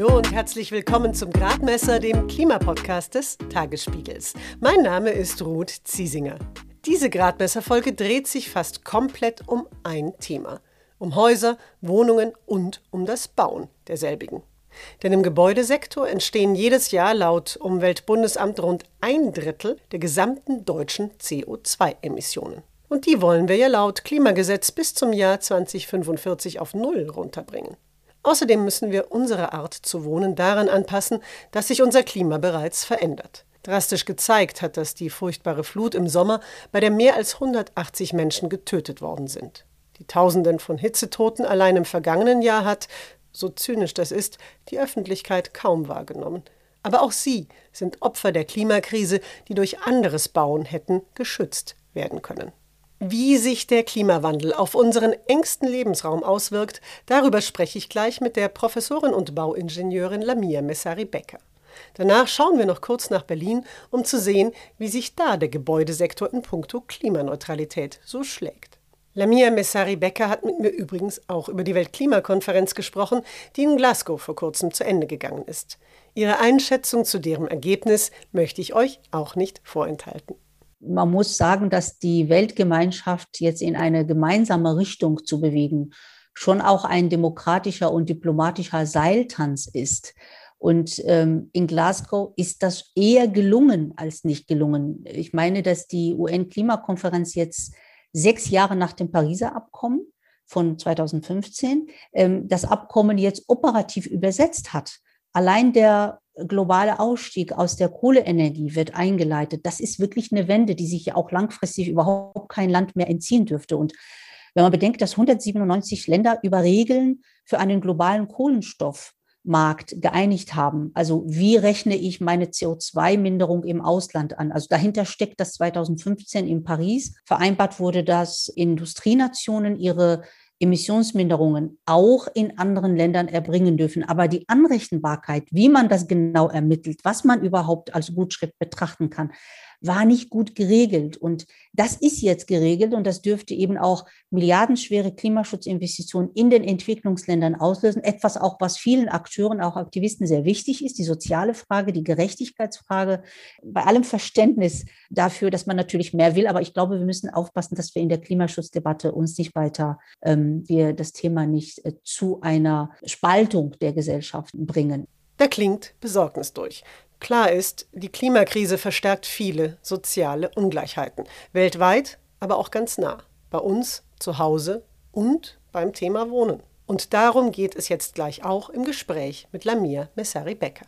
Hallo und herzlich willkommen zum Gradmesser, dem Klimapodcast des Tagesspiegels. Mein Name ist Ruth Ziesinger. Diese Gradmesserfolge dreht sich fast komplett um ein Thema. Um Häuser, Wohnungen und um das Bauen derselbigen. Denn im Gebäudesektor entstehen jedes Jahr laut Umweltbundesamt rund ein Drittel der gesamten deutschen CO2-Emissionen. Und die wollen wir ja laut Klimagesetz bis zum Jahr 2045 auf Null runterbringen. Außerdem müssen wir unsere Art zu wohnen daran anpassen, dass sich unser Klima bereits verändert. Drastisch gezeigt hat das die furchtbare Flut im Sommer, bei der mehr als 180 Menschen getötet worden sind. Die Tausenden von Hitzetoten allein im vergangenen Jahr hat, so zynisch das ist, die Öffentlichkeit kaum wahrgenommen. Aber auch sie sind Opfer der Klimakrise, die durch anderes Bauen hätten geschützt werden können. Wie sich der Klimawandel auf unseren engsten Lebensraum auswirkt, darüber spreche ich gleich mit der Professorin und Bauingenieurin Lamia Messari-Becker. Danach schauen wir noch kurz nach Berlin, um zu sehen, wie sich da der Gebäudesektor in puncto Klimaneutralität so schlägt. Lamia Messari-Becker hat mit mir übrigens auch über die Weltklimakonferenz gesprochen, die in Glasgow vor kurzem zu Ende gegangen ist. Ihre Einschätzung zu deren Ergebnis möchte ich euch auch nicht vorenthalten. Man muss sagen, dass die Weltgemeinschaft jetzt in eine gemeinsame Richtung zu bewegen schon auch ein demokratischer und diplomatischer Seiltanz ist. Und ähm, in Glasgow ist das eher gelungen als nicht gelungen. Ich meine, dass die UN-Klimakonferenz jetzt sechs Jahre nach dem Pariser Abkommen von 2015 ähm, das Abkommen jetzt operativ übersetzt hat. Allein der globale Ausstieg aus der Kohleenergie wird eingeleitet. Das ist wirklich eine Wende, die sich ja auch langfristig überhaupt kein Land mehr entziehen dürfte. Und wenn man bedenkt, dass 197 Länder über Regeln für einen globalen Kohlenstoff Markt geeinigt haben. Also wie rechne ich meine CO2-Minderung im Ausland an? Also dahinter steckt, dass 2015 in Paris vereinbart wurde, dass Industrienationen ihre Emissionsminderungen auch in anderen Ländern erbringen dürfen. Aber die Anrechenbarkeit, wie man das genau ermittelt, was man überhaupt als Gutschrift betrachten kann, war nicht gut geregelt. Und das ist jetzt geregelt und das dürfte eben auch milliardenschwere Klimaschutzinvestitionen in den Entwicklungsländern auslösen. Etwas auch, was vielen Akteuren, auch Aktivisten sehr wichtig ist, die soziale Frage, die Gerechtigkeitsfrage, bei allem Verständnis dafür, dass man natürlich mehr will. Aber ich glaube, wir müssen aufpassen, dass wir in der Klimaschutzdebatte uns nicht weiter, ähm, wir das Thema nicht äh, zu einer Spaltung der Gesellschaften bringen. Da klingt Besorgnis durch. Klar ist, die Klimakrise verstärkt viele soziale Ungleichheiten. Weltweit, aber auch ganz nah. Bei uns, zu Hause und beim Thema Wohnen. Und darum geht es jetzt gleich auch im Gespräch mit Lamia Messari-Becker.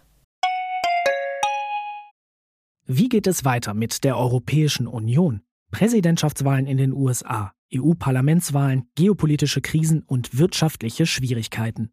Wie geht es weiter mit der Europäischen Union? Präsidentschaftswahlen in den USA, EU-Parlamentswahlen, geopolitische Krisen und wirtschaftliche Schwierigkeiten.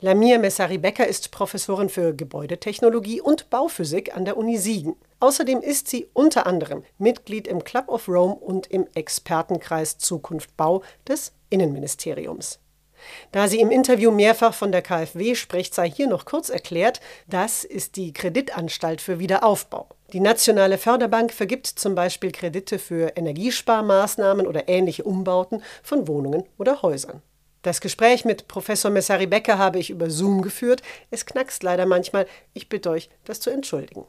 Lamia Messari-Becker ist Professorin für Gebäudetechnologie und Bauphysik an der Uni Siegen. Außerdem ist sie unter anderem Mitglied im Club of Rome und im Expertenkreis Zukunft Bau des Innenministeriums. Da sie im Interview mehrfach von der KfW spricht, sei hier noch kurz erklärt, das ist die Kreditanstalt für Wiederaufbau. Die Nationale Förderbank vergibt zum Beispiel Kredite für Energiesparmaßnahmen oder ähnliche Umbauten von Wohnungen oder Häusern. Das Gespräch mit Professor Messari Becker habe ich über Zoom geführt. Es knackst leider manchmal. Ich bitte euch, das zu entschuldigen.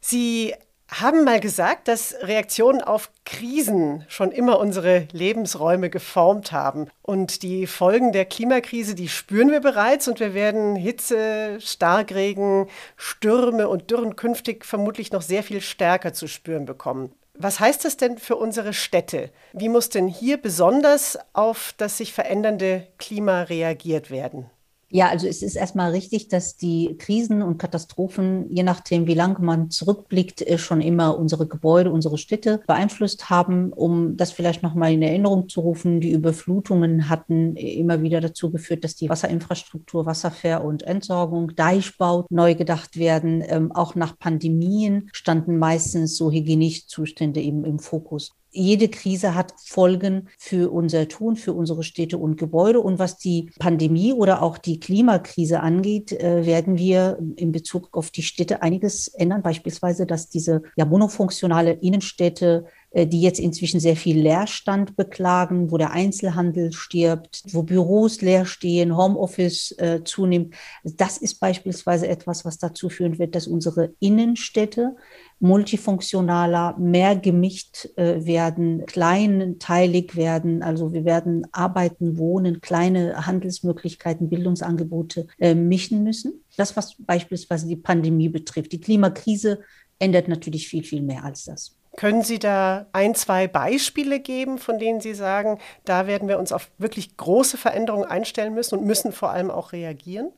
Sie haben mal gesagt, dass Reaktionen auf Krisen schon immer unsere Lebensräume geformt haben. Und die Folgen der Klimakrise, die spüren wir bereits und wir werden Hitze, Starkregen, Stürme und Dürren künftig vermutlich noch sehr viel stärker zu spüren bekommen. Was heißt das denn für unsere Städte? Wie muss denn hier besonders auf das sich verändernde Klima reagiert werden? Ja, also es ist erstmal richtig, dass die Krisen und Katastrophen, je nachdem, wie lange man zurückblickt, äh, schon immer unsere Gebäude, unsere Städte beeinflusst haben. Um das vielleicht nochmal in Erinnerung zu rufen, die Überflutungen hatten immer wieder dazu geführt, dass die Wasserinfrastruktur, Wasserver- und Entsorgung, Deichbau neu gedacht werden. Ähm, auch nach Pandemien standen meistens so Hygieniezustände eben im Fokus jede Krise hat Folgen für unser Tun, für unsere Städte und Gebäude. Und was die Pandemie oder auch die Klimakrise angeht, äh, werden wir in Bezug auf die Städte einiges ändern. Beispielsweise, dass diese ja, monofunktionale Innenstädte die jetzt inzwischen sehr viel Leerstand beklagen, wo der Einzelhandel stirbt, wo Büros leer stehen, Homeoffice äh, zunimmt. Das ist beispielsweise etwas, was dazu führen wird, dass unsere Innenstädte multifunktionaler, mehr gemischt äh, werden, kleinteilig werden. Also wir werden arbeiten, wohnen, kleine Handelsmöglichkeiten, Bildungsangebote äh, mischen müssen. Das, was beispielsweise die Pandemie betrifft. Die Klimakrise ändert natürlich viel, viel mehr als das. Können Sie da ein, zwei Beispiele geben, von denen Sie sagen, da werden wir uns auf wirklich große Veränderungen einstellen müssen und müssen vor allem auch reagieren?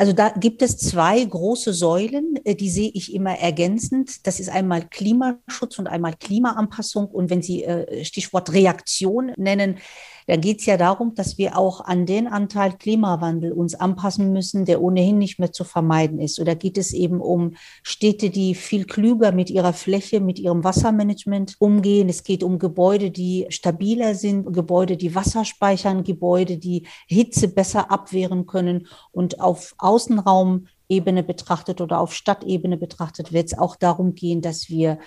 Also da gibt es zwei große Säulen, äh, die sehe ich immer ergänzend. Das ist einmal Klimaschutz und einmal Klimaanpassung. Und wenn Sie äh, Stichwort Reaktion nennen, da geht es ja darum, dass wir auch an den Anteil Klimawandel uns anpassen müssen, der ohnehin nicht mehr zu vermeiden ist. Oder geht es eben um Städte, die viel klüger mit ihrer Fläche, mit ihrem Wassermanagement umgehen. Es geht um Gebäude, die stabiler sind, Gebäude, die Wasser speichern, Gebäude, die Hitze besser abwehren können und auf Außenraumebene betrachtet oder auf Stadtebene betrachtet wird es auch darum gehen, dass wir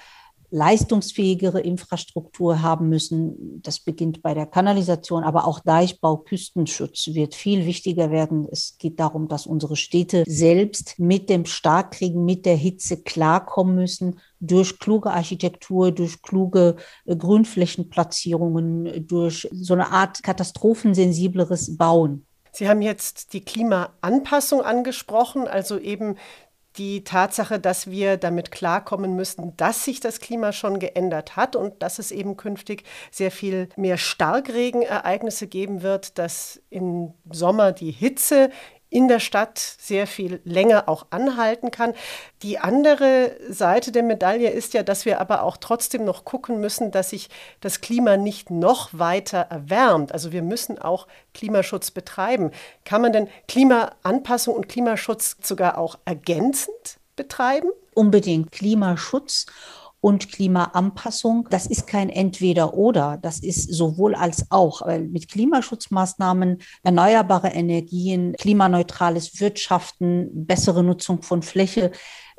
leistungsfähigere Infrastruktur haben müssen. Das beginnt bei der Kanalisation, aber auch Deichbau, Küstenschutz wird viel wichtiger werden. Es geht darum, dass unsere Städte selbst mit dem Starkregen, mit der Hitze klarkommen müssen durch kluge Architektur, durch kluge äh, Grünflächenplatzierungen, durch so eine Art katastrophensensibleres Bauen. Sie haben jetzt die Klimaanpassung angesprochen, also eben die Tatsache, dass wir damit klarkommen müssen, dass sich das Klima schon geändert hat und dass es eben künftig sehr viel mehr Starkregenereignisse geben wird, dass im Sommer die Hitze in der Stadt sehr viel länger auch anhalten kann. Die andere Seite der Medaille ist ja, dass wir aber auch trotzdem noch gucken müssen, dass sich das Klima nicht noch weiter erwärmt. Also wir müssen auch Klimaschutz betreiben. Kann man denn Klimaanpassung und Klimaschutz sogar auch ergänzend betreiben? Unbedingt Klimaschutz und Klimaanpassung. Das ist kein Entweder-Oder, das ist sowohl als auch. Weil mit Klimaschutzmaßnahmen, erneuerbare Energien, klimaneutrales Wirtschaften, bessere Nutzung von Fläche,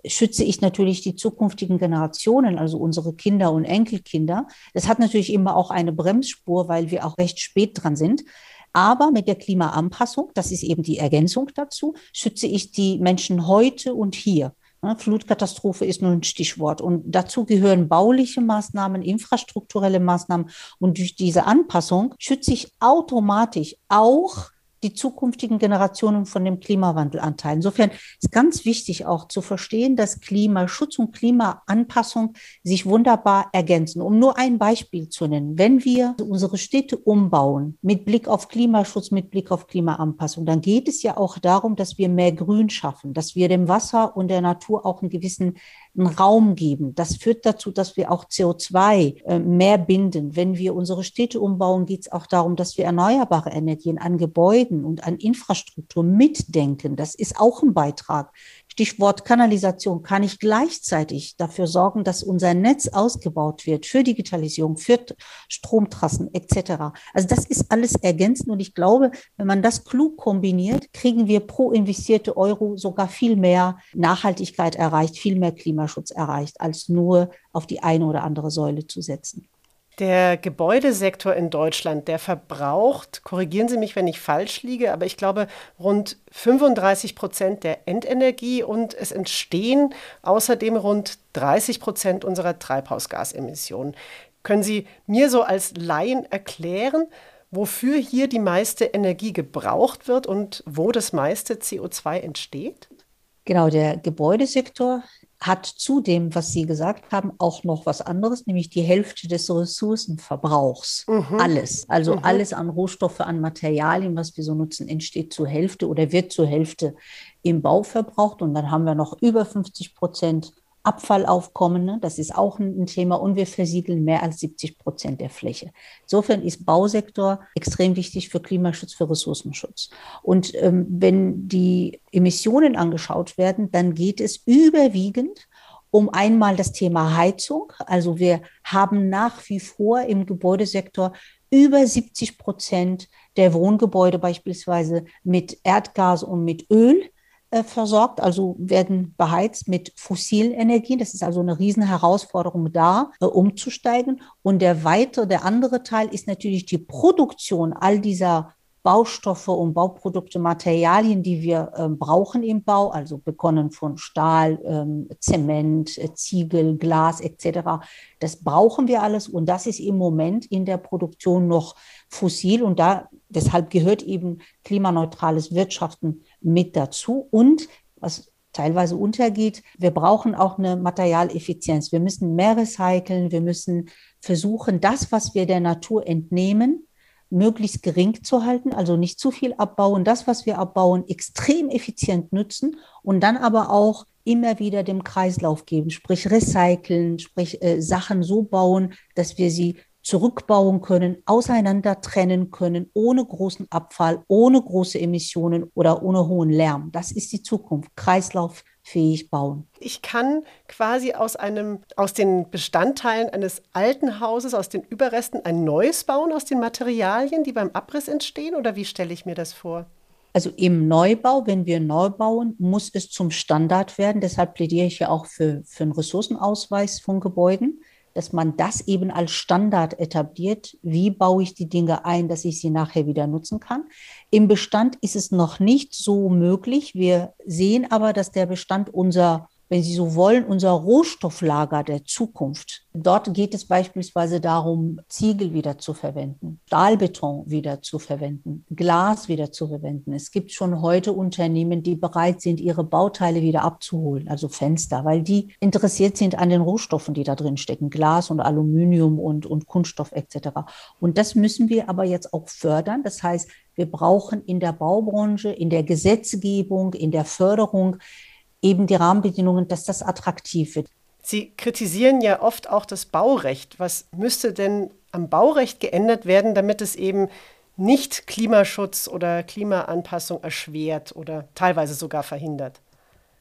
schütze ich natürlich die zukünftigen Generationen, also unsere Kinder und Enkelkinder. Das hat natürlich immer auch eine Bremsspur, weil wir auch recht spät dran sind. Aber mit der Klimaanpassung, das ist eben die Ergänzung dazu, schütze ich die Menschen heute und hier. Flutkatastrophe ist nur ein Stichwort. Und dazu gehören bauliche Maßnahmen, infrastrukturelle Maßnahmen. Und durch diese Anpassung schütze ich automatisch auch die zukünftigen Generationen von dem Klimawandelanteil. Insofern ist ganz wichtig auch zu verstehen, dass Klimaschutz und Klimaanpassung sich wunderbar ergänzen. Um nur ein Beispiel zu nennen, wenn wir unsere Städte umbauen mit Blick auf Klimaschutz, mit Blick auf Klimaanpassung, dann geht es ja auch darum, dass wir mehr Grün schaffen, dass wir dem Wasser und der Natur auch einen gewissen einen Raum geben. Das führt dazu, dass wir auch CO2 äh, mehr binden. Wenn wir unsere Städte umbauen, geht es auch darum, dass wir erneuerbare Energien an Gebäuden und an Infrastruktur mitdenken. Das ist auch ein Beitrag. Stichwort Kanalisation, kann ich gleichzeitig dafür sorgen, dass unser Netz ausgebaut wird für Digitalisierung, für Stromtrassen etc. Also das ist alles ergänzend und ich glaube, wenn man das klug kombiniert, kriegen wir pro investierte Euro sogar viel mehr Nachhaltigkeit erreicht, viel mehr Klimaschutz erreicht, als nur auf die eine oder andere Säule zu setzen. Der Gebäudesektor in Deutschland, der verbraucht, korrigieren Sie mich, wenn ich falsch liege, aber ich glaube rund 35 Prozent der Endenergie und es entstehen außerdem rund 30 Prozent unserer Treibhausgasemissionen. Können Sie mir so als Laien erklären, wofür hier die meiste Energie gebraucht wird und wo das meiste CO2 entsteht? Genau, der Gebäudesektor hat zudem, was Sie gesagt haben, auch noch was anderes, nämlich die Hälfte des Ressourcenverbrauchs. Mhm. Alles, also mhm. alles an Rohstoffe, an Materialien, was wir so nutzen, entsteht zur Hälfte oder wird zur Hälfte im Bau verbraucht. Und dann haben wir noch über 50 Prozent Abfallaufkommen. Ne? Das ist auch ein, Thema. Und wir versiegeln mehr als 70 Prozent der Fläche. Insofern ist Bausektor extrem wichtig für Klimaschutz, für Ressourcenschutz. Und ähm, wenn die Emissionen angeschaut werden, dann geht es überwiegend um einmal das Thema Heizung. Also wir haben nach wie vor im Gebäudesektor über 70 Prozent der Wohngebäude beispielsweise mit Erdgas und mit Öl. Äh, versorgt, also werden beheizt mit fossilen Energien. Das ist also eine Riesenherausforderung da, äh, umzusteigen. Und der weitere, der andere Teil ist natürlich die Produktion all dieser Baustoffe und Bauprodukte, Materialien, die wir äh, brauchen im Bau, also begonnen von Stahl, ähm, Zement, äh, Ziegel, Glas etc. Das brauchen wir alles und das ist im Moment in der Produktion noch fossil und da deshalb gehört eben klimaneutrales Wirtschaften mit dazu und was teilweise untergeht. Wir brauchen auch eine Materialeffizienz. Wir müssen mehr recyceln. Wir müssen versuchen, das, was wir der Natur entnehmen, möglichst gering zu halten, also nicht zu viel abbauen, das, was wir abbauen, extrem effizient nutzen und dann aber auch immer wieder dem Kreislauf geben, sprich recyceln, sprich äh, Sachen so bauen, dass wir sie zurückbauen können, auseinander trennen können, ohne großen Abfall, ohne große Emissionen oder ohne hohen Lärm. Das ist die Zukunft. Kreislauf fähig bauen. Ich kann quasi aus einem, aus den Bestandteilen eines alten Hauses, aus den Überresten ein neues bauen, aus den Materialien, die beim Abriss entstehen? Oder wie stelle ich mir das vor? Also im Neubau, wenn wir neu bauen, muss es zum Standard werden. Deshalb plädiere ich ja auch für, für einen Ressourcenausweis von Gebäuden dass man das eben als Standard etabliert. Wie baue ich die Dinge ein, dass ich sie nachher wieder nutzen kann? Im Bestand ist es noch nicht so möglich. Wir sehen aber, dass der Bestand unser wenn Sie so wollen, unser Rohstofflager der Zukunft. Dort geht es beispielsweise darum, Ziegel wieder zu verwenden, Stahlbeton wieder zu verwenden, Glas wieder zu verwenden. Es gibt schon heute Unternehmen, die bereit sind, ihre Bauteile wieder abzuholen, also Fenster, weil die interessiert sind an den Rohstoffen, die da drin stecken, Glas und Aluminium und, und Kunststoff etc. Und das müssen wir aber jetzt auch fördern. Das heißt, wir brauchen in der Baubranche, in der Gesetzgebung, in der Förderung eben die Rahmenbedingungen, dass das attraktiv wird. Sie kritisieren ja oft auch das Baurecht. Was müsste denn am Baurecht geändert werden, damit es eben nicht Klimaschutz oder Klimaanpassung erschwert oder teilweise sogar verhindert?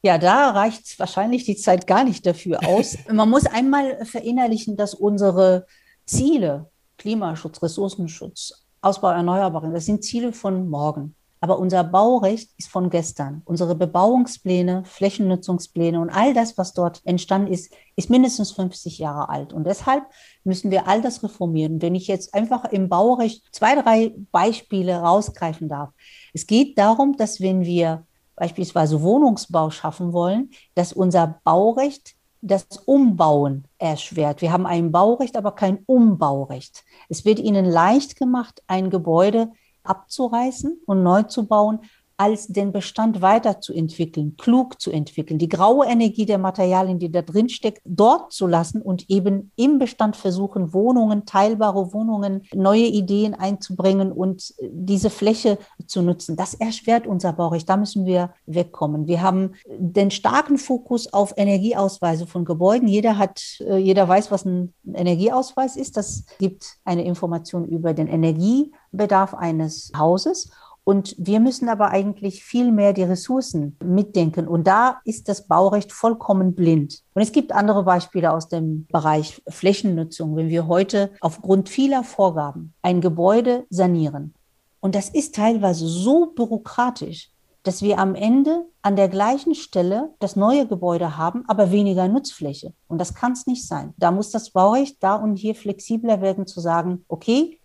Ja, da reicht wahrscheinlich die Zeit gar nicht dafür aus. Man muss einmal verinnerlichen, dass unsere Ziele, Klimaschutz, Ressourcenschutz, Ausbau erneuerbaren, das sind Ziele von morgen. Aber unser Baurecht ist von gestern. Unsere Bebauungspläne, Flächennutzungspläne und all das, was dort entstanden ist, ist mindestens 50 Jahre alt. Und deshalb müssen wir all das reformieren. Wenn ich jetzt einfach im Baurecht zwei, drei Beispiele rausgreifen darf. Es geht darum, dass wenn wir beispielsweise Wohnungsbau schaffen wollen, dass unser Baurecht das Umbauen erschwert. Wir haben ein Baurecht, aber kein Umbaurecht. Es wird ihnen leicht gemacht, ein Gebäude abzureißen und neu zu bauen, als den Bestand weiterzuentwickeln, klug zu entwickeln, die graue Energie der Materialien, die da drin steckt, dort zu lassen und eben im Bestand versuchen, Wohnungen, teilbare Wohnungen, neue Ideen einzubringen und diese Fläche zu nutzen. Das erschwert unser Baurecht. Da müssen wir wegkommen. Wir haben den starken Fokus auf Energieausweise von Gebäuden. Jeder hat, äh, jeder weiß, was ein Energieausweis ist. Das gibt eine Information über den Energiebedarf eines Hauses. Und wir müssen aber eigentlich viel mehr die Ressourcen mitdenken. Und da ist das Baurecht vollkommen blind. Und es gibt andere Beispiele aus dem Bereich Flächennutzung. Wenn wir heute aufgrund vieler Vorgaben ein Gebäude sanieren, und das ist teilweise so bürokratisch, dass wir am Ende an der gleichen Stelle das neue Gebäude haben, aber weniger Nutzfläche. Und das kann es nicht sein. Da muss das Baurecht da und hier flexibler werden, zu sagen, okay,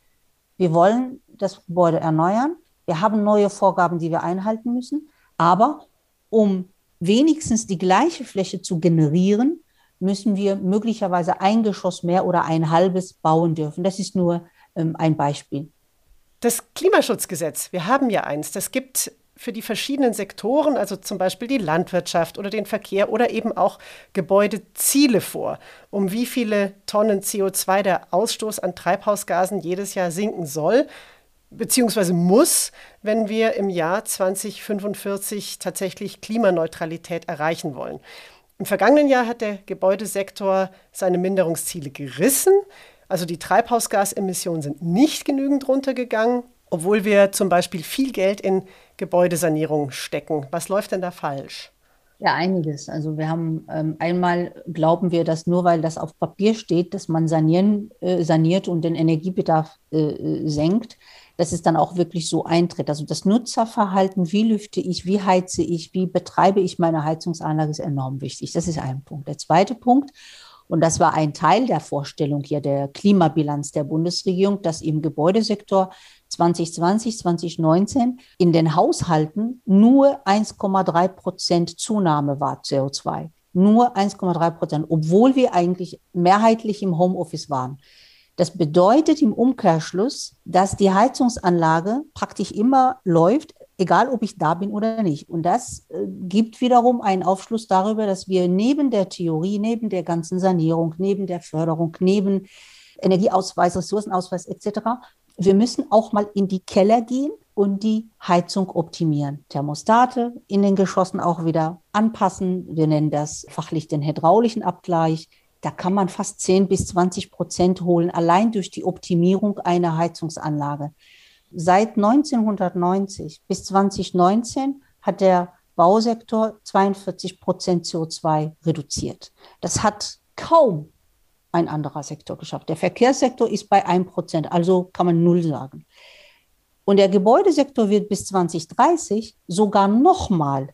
wir wollen das Gebäude erneuern, wir haben neue Vorgaben, die wir einhalten müssen. Aber um wenigstens die gleiche Fläche zu generieren, müssen wir möglicherweise ein Geschoss mehr oder ein halbes bauen dürfen. Das ist nur ähm, ein Beispiel. Das Klimaschutzgesetz, wir haben ja eins, das gibt für die verschiedenen Sektoren, also zum Beispiel die Landwirtschaft oder den Verkehr oder eben auch Gebäude, Ziele vor, um wie viele Tonnen CO2 der Ausstoß an Treibhausgasen jedes Jahr sinken soll, beziehungsweise muss, wenn wir im Jahr 2045 tatsächlich Klimaneutralität erreichen wollen. Im vergangenen Jahr hat der Gebäudesektor seine Minderungsziele gerissen. Also die Treibhausgasemissionen sind nicht genügend runtergegangen, obwohl wir zum Beispiel viel Geld in Gebäudesanierung stecken. Was läuft denn da falsch? Ja, einiges. Also wir haben ähm, einmal glauben wir, dass nur weil das auf Papier steht, dass man sanieren, äh, saniert und den Energiebedarf äh, äh senkt, dass es dann auch wirklich so eintritt. Also das Nutzerverhalten, wie lüfte ich, wie heize ich, wie betreibe ich meine Heizungsanlage, ist enorm wichtig. Das ist ein Punkt. Der zweite Punkt, und das war ein Teil der Vorstellung hier der Klimabilanz der Bundesregierung, dass im Gebäudesektor 2020, 2019 in den Haushalten nur 1,3 Prozent Zunahme war CO2. Nur 1,3 Prozent, obwohl wir eigentlich mehrheitlich im Homeoffice waren. Das bedeutet im Umkehrschluss, dass die Heizungsanlage praktisch immer läuft, egal ob ich da bin oder nicht. Und das äh, gibt wiederum einen Aufschluss darüber, dass wir neben der Theorie, neben der ganzen Sanierung, neben der Förderung, neben Energieausweis, Ressourcenausweis etc., wir müssen auch mal in die Keller gehen und die Heizung optimieren. Thermostate in den Geschossen auch wieder anpassen. Wir nennen das fachlich den hydraulischen Abgleich. Da kann man fast 10 bis 20 Prozent holen, allein durch die Optimierung einer Heizungsanlage. Seit 1990 bis 2019 hat der Bausektor 42 Prozent CO2 reduziert. Das hat kaum ein anderer Sektor geschafft. Der Verkehrssektor ist bei 1 Prozent, also kann man null sagen. Und der Gebäudesektor wird bis 2030 sogar nochmal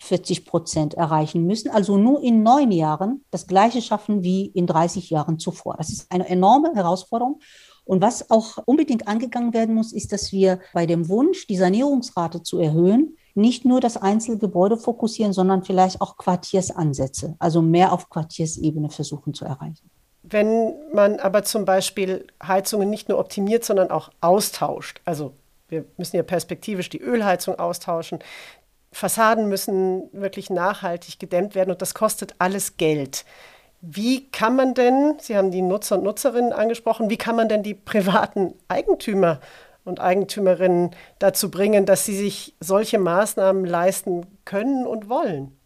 40 Prozent erreichen müssen, also nur in neun Jahren das gleiche schaffen wie in 30 Jahren zuvor. Das ist eine enorme Herausforderung. Und was auch unbedingt angegangen werden muss, ist, dass wir bei dem Wunsch, die Sanierungsrate zu erhöhen, nicht nur das Einzelgebäude fokussieren, sondern vielleicht auch Quartiersansätze, also mehr auf Quartiersebene versuchen zu erreichen. Wenn man aber zum Beispiel Heizungen nicht nur optimiert, sondern auch austauscht, also wir müssen ja perspektivisch die Ölheizung austauschen, Fassaden müssen wirklich nachhaltig gedämmt werden und das kostet alles Geld. Wie kann man denn, Sie haben die Nutzer und Nutzerinnen angesprochen, wie kann man denn die privaten Eigentümer und Eigentümerinnen dazu bringen, dass sie sich solche Maßnahmen leisten können und wollen?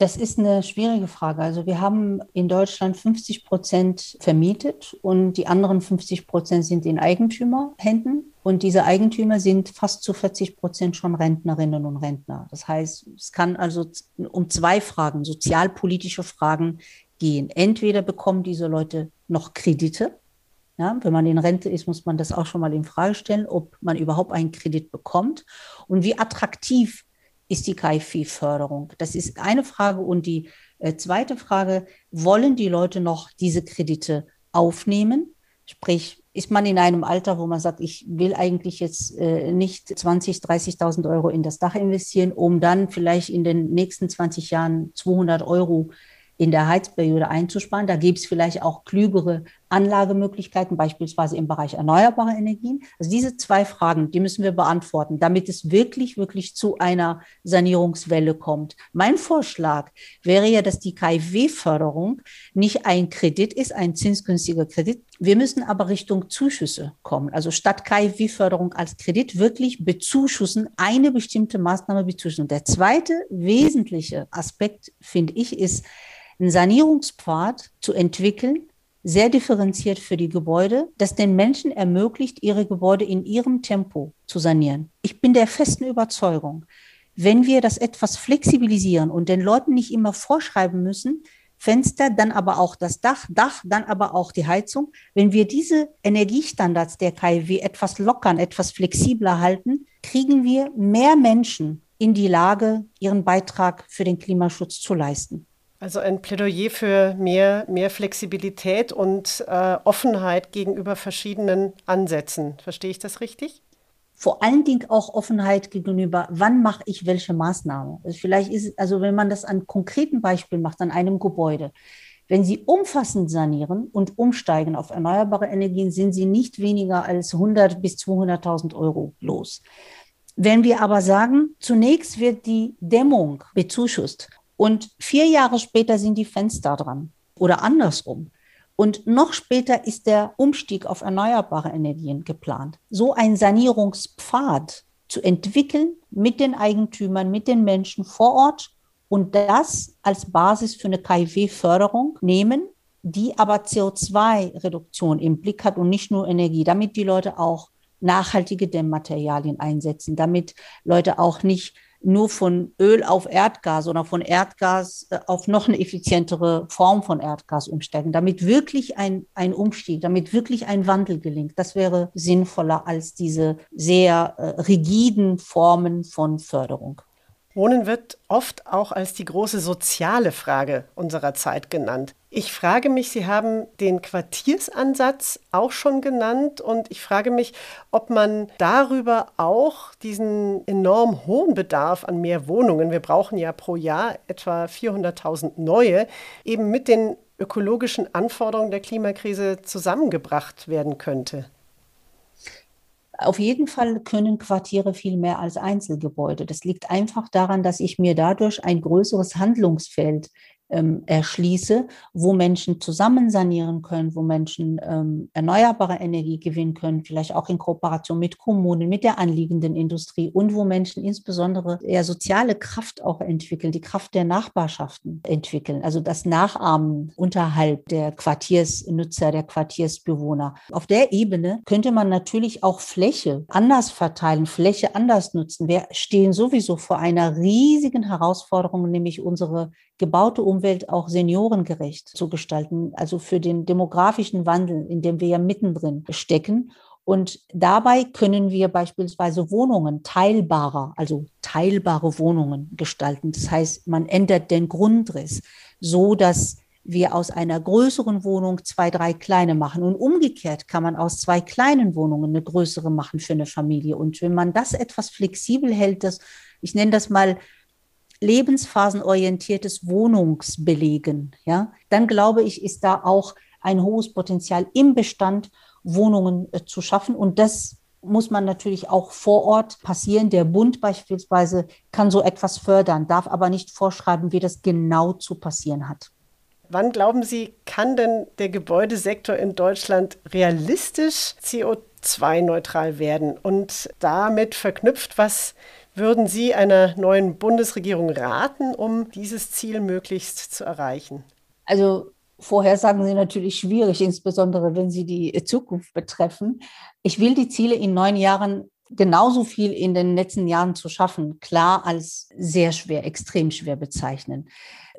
Das ist eine schwierige Frage. Also wir haben in Deutschland 50 Prozent vermietet und die anderen 50 Prozent sind in Eigentümerhänden. Und diese Eigentümer sind fast zu 40 Prozent schon Rentnerinnen und Rentner. Das heißt, es kann also um zwei Fragen, sozialpolitische Fragen gehen. Entweder bekommen diese Leute noch Kredite. Ja, wenn man in Rente ist, muss man das auch schon mal in Frage stellen, ob man überhaupt einen Kredit bekommt und wie attraktiv ist die KfW-Förderung? Das ist eine Frage. Und die äh, zweite Frage, wollen die Leute noch diese Kredite aufnehmen? Sprich, ist man in einem Alter, wo man sagt, ich will eigentlich jetzt äh, nicht 20, 30.000 Euro in das Dach investieren, um dann vielleicht in den nächsten 20 Jahren 200 Euro in der Heizperiode einzusparen. Da gibt es vielleicht auch klügere Anlagemöglichkeiten, beispielsweise im Bereich erneuerbare Energien. Also diese zwei Fragen, die müssen wir beantworten, damit es wirklich, wirklich zu einer Sanierungswelle kommt. Mein Vorschlag wäre ja, dass die KfW-Förderung nicht ein Kredit ist, ein zinsgünstiger Kredit. Wir müssen aber Richtung Zuschüsse kommen. Also statt KfW-Förderung als Kredit wirklich bezuschussen, eine bestimmte Maßnahme bezuschussen. Der zweite wesentliche Aspekt, finde ich, ist, einen Sanierungspfad zu entwickeln, sehr differenziert für die Gebäude, das den Menschen ermöglicht, ihre Gebäude in ihrem Tempo zu sanieren. Ich bin der festen Überzeugung, wenn wir das etwas flexibilisieren und den Leuten nicht immer vorschreiben müssen, Fenster, dann aber auch das Dach, Dach, dann aber auch die Heizung. Wenn wir diese Energiestandards der KfW etwas lockern, etwas flexibler halten, kriegen wir mehr Menschen in die Lage, ihren Beitrag für den Klimaschutz zu leisten. Also ein Plädoyer für mehr, mehr Flexibilität und äh, Offenheit gegenüber verschiedenen Ansätzen. Verstehe ich das richtig? Vor allen Dingen auch Offenheit gegenüber, wann mache ich welche Maßnahme. Also vielleicht ist, also wenn man das an konkreten Beispielen macht, an einem Gebäude, wenn Sie umfassend sanieren und umsteigen auf erneuerbare Energien, sind Sie nicht weniger als 100 bis 200.000 Euro los Wenn wir aber sagen, zunächst wird die Dämmung bezuschusst und vier Jahre später sind die Fenster dran oder andersrum. Und noch später ist der Umstieg auf erneuerbare Energien geplant. So ein Sanierungspfad zu entwickeln mit den Eigentümern, mit den Menschen vor Ort und das als Basis für eine KfW-Förderung nehmen, die aber CO2-Reduktion im Blick hat und nicht nur Energie, damit die Leute auch nachhaltige Dämmmaterialien einsetzen, damit Leute auch nicht nur von Öl auf Erdgas oder von Erdgas äh, auf noch eine effizientere Form von Erdgas umsteigen, damit wirklich ein, ein Umstieg, damit wirklich ein Wandel gelingt. Das wäre sinnvoller als diese sehr äh, rigiden Formen von Förderung. Wohnen wird oft auch als die große soziale Frage unserer Zeit genannt. Ich frage mich, Sie haben den Quartiersansatz auch schon genannt und ich frage mich, ob man darüber auch diesen enorm hohen Bedarf an mehr Wohnungen, wir brauchen ja pro Jahr etwa 400.000 neue, eben mit den ökologischen Anforderungen der Klimakrise zusammengebracht werden könnte. Auf jeden Fall können Quartiere viel mehr als Einzelgebäude. Das liegt einfach daran, dass ich mir dadurch ein größeres Handlungsfeld ähm, erschließe, wo Menschen zusammen sanieren können, wo Menschen ähm, erneuerbare Energie gewinnen können, vielleicht auch in Kooperation mit Kommunen, mit der anliegenden Industrie und wo Menschen insbesondere eher soziale Kraft auch entwickeln, die Kraft der Nachbarschaften entwickeln, also das Nachahmen unterhalb der Quartiersnutzer, der Quartiersbewohner. Auf der Ebene könnte man natürlich auch Fläche anders verteilen, Fläche anders nutzen. Wir stehen sowieso vor einer riesigen Herausforderung, nämlich unsere gebaute Umwelt auch seniorengerecht zu gestalten, also für den demografischen Wandel, in dem wir ja mittendrin stecken. Und dabei können wir beispielsweise Wohnungen teilbarer, also teilbare Wohnungen gestalten. Das heißt, man ändert den Grundriss, so dass wir aus einer größeren Wohnung zwei, drei kleine machen. Und umgekehrt kann man aus zwei kleinen Wohnungen eine größere machen für eine Familie. Und wenn man das etwas flexibel hält, das, ich nenne das mal lebensphasenorientiertes Wohnungsbelegen, ja, dann glaube ich, ist da auch ein hohes Potenzial im Bestand, Wohnungen äh, zu schaffen. Und das muss man natürlich auch vor Ort passieren. Der Bund beispielsweise kann so etwas fördern, darf aber nicht vorschreiben, wie das genau zu passieren hat. Wann glauben Sie, kann denn der Gebäudesektor in Deutschland realistisch CO2-neutral werden und damit verknüpft, was würden Sie einer neuen Bundesregierung raten, um dieses Ziel möglichst zu erreichen? Also Vorhersagen sind natürlich schwierig, insbesondere wenn sie die Zukunft betreffen. Ich will die Ziele in neun Jahren genauso viel in den letzten Jahren zu schaffen, klar als sehr schwer, extrem schwer bezeichnen.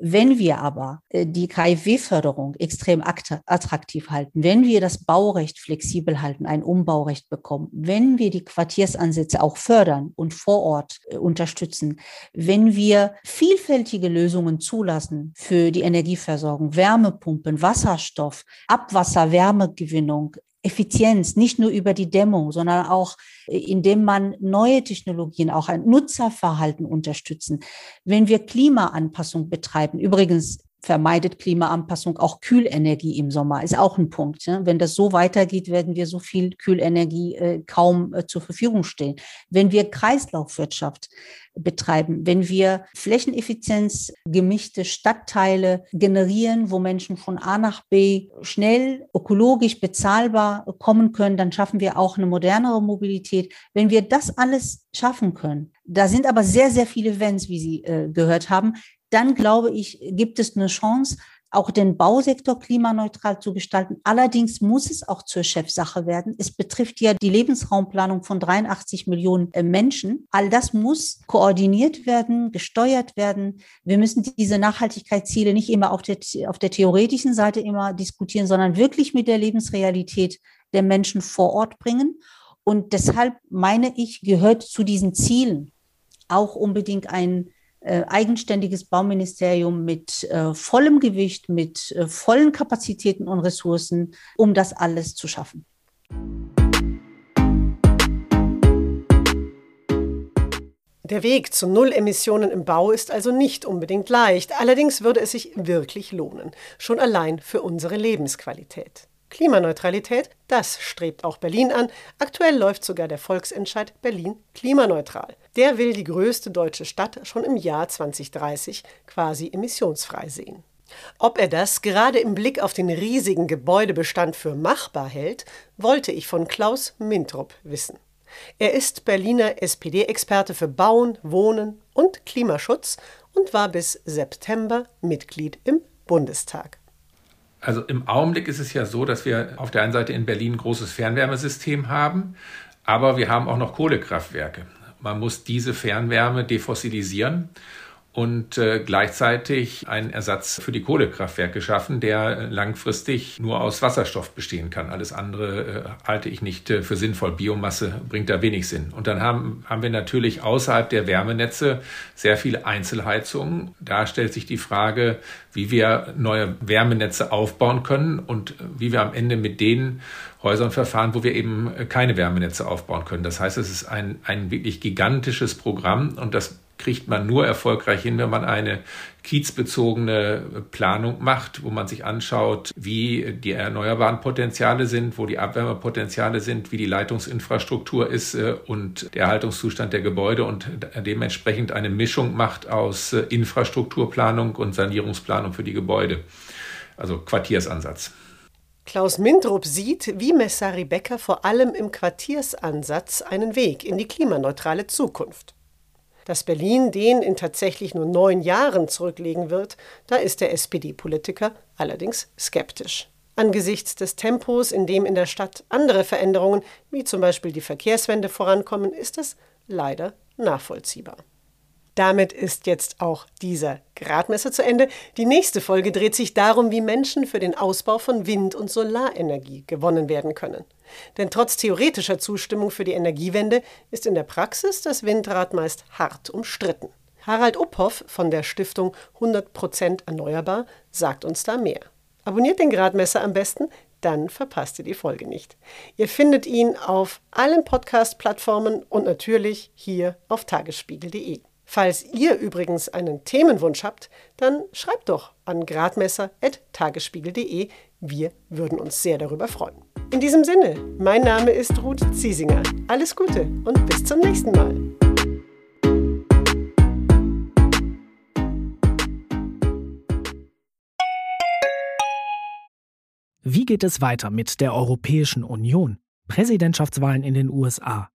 Wenn wir aber äh, die KfW-Förderung extrem attraktiv halten, wenn wir das Baurecht flexibel halten, ein Umbaurecht bekommen, wenn wir die Quartiersansätze auch fördern und vor Ort äh, unterstützen, wenn wir vielfältige Lösungen zulassen für die Energieversorgung, Wärmepumpen, Wasserstoff, Abwasser, Wärmegewinnung, Effizienz, nicht nur über die Dämmung, sondern auch äh, indem man neue Technologien, auch ein Nutzerverhalten unterstützen. Wenn wir Klimaanpassung betreiben, übrigens vermeidet Klimaanpassung auch Kühlenergie im Sommer, ist auch ein Punkt. Wenn das so weitergeht, werden wir so viel Kühlenergie äh, kaum äh, zur Verfügung stellen. Wenn wir Kreislaufwirtschaft betreiben, wenn wir Flächeneffizienz gemischte Stadtteile generieren, wo Menschen von A nach B schnell, ökologisch bezahlbar kommen können, dann schaffen wir auch eine modernere Mobilität. Wenn wir das alles schaffen können, da sind aber sehr, sehr viele Wenns, wie Sie äh, gehört haben, dann glaube ich, gibt es eine Chance, auch den Bausektor klimaneutral zu gestalten. Allerdings muss es auch zur Chefsache werden. Es betrifft ja die Lebensraumplanung von 83 Millionen äh, Menschen. All das muss koordiniert werden, gesteuert werden. Wir müssen diese Nachhaltigkeitsziele nicht immer auf der, auf der theoretischen Seite immer diskutieren, sondern wirklich mit der Lebensrealität der Menschen vor Ort bringen. Und deshalb meine ich, gehört zu diesen Zielen auch unbedingt ein eigenständiges Bauministerium mit äh, vollem Gewicht, mit äh, vollen Kapazitäten und Ressourcen, um das alles zu schaffen. Der Weg zu Null Emissionen im Bau ist also nicht unbedingt leicht. Allerdings würde es sich wirklich lohnen. Schon allein für unsere Lebensqualität. Klimaneutralität, das strebt auch Berlin an. Aktuell läuft sogar der Volksentscheid Berlin klimaneutral. Der will die größte deutsche Stadt schon im Jahr 2030 quasi emissionsfrei sehen. Ob er das gerade im Blick auf den riesigen Gebäudebestand für machbar hält, wollte ich von Klaus Mintrup wissen. Er ist Berliner SPD-Experte für Bauen, Wohnen und Klimaschutz und war bis September Mitglied im Bundestag. Also im Augenblick ist es ja so, dass wir auf der einen Seite in Berlin ein großes Fernwärmesystem haben, aber wir haben auch noch Kohlekraftwerke. Man muss diese Fernwärme defossilisieren und äh, gleichzeitig einen Ersatz für die Kohlekraftwerke schaffen, der langfristig nur aus Wasserstoff bestehen kann. Alles andere äh, halte ich nicht äh, für sinnvoll. Biomasse bringt da wenig Sinn. Und dann haben, haben wir natürlich außerhalb der Wärmenetze sehr viele Einzelheizungen. Da stellt sich die Frage, wie wir neue Wärmenetze aufbauen können und wie wir am Ende mit den Häusern verfahren, wo wir eben keine Wärmenetze aufbauen können. Das heißt, es ist ein, ein wirklich gigantisches Programm und das kriegt man nur erfolgreich hin, wenn man eine kiezbezogene Planung macht, wo man sich anschaut, wie die erneuerbaren Potenziale sind, wo die Abwärmepotenziale sind, wie die Leitungsinfrastruktur ist äh, und der Erhaltungszustand der Gebäude und dementsprechend eine Mischung macht aus äh, Infrastrukturplanung und Sanierungsplanung für die Gebäude. Also Quartiersansatz. Klaus Mindrup sieht, wie Messari Becker vor allem im Quartiersansatz einen Weg in die klimaneutrale Zukunft. Dass Berlin den in tatsächlich nur neun Jahren zurücklegen wird, da ist der SPD-Politiker allerdings skeptisch. Angesichts des Tempos, in dem in der Stadt andere Veränderungen, wie zum Beispiel die Verkehrswende, vorankommen, ist das leider nachvollziehbar. Damit ist jetzt auch dieser Gradmesser zu Ende. Die nächste Folge dreht sich darum, wie Menschen für den Ausbau von Wind- und Solarenergie gewonnen werden können. Denn trotz theoretischer Zustimmung für die Energiewende ist in der Praxis das Windrad meist hart umstritten. Harald Uphoff von der Stiftung 100% Erneuerbar sagt uns da mehr. Abonniert den Gradmesser am besten, dann verpasst ihr die Folge nicht. Ihr findet ihn auf allen Podcast-Plattformen und natürlich hier auf tagesspiegel.de. Falls ihr übrigens einen Themenwunsch habt, dann schreibt doch an gradmesser.tagesspiegel.de. Wir würden uns sehr darüber freuen. In diesem Sinne, mein Name ist Ruth Ziesinger. Alles Gute und bis zum nächsten Mal. Wie geht es weiter mit der Europäischen Union? Präsidentschaftswahlen in den USA,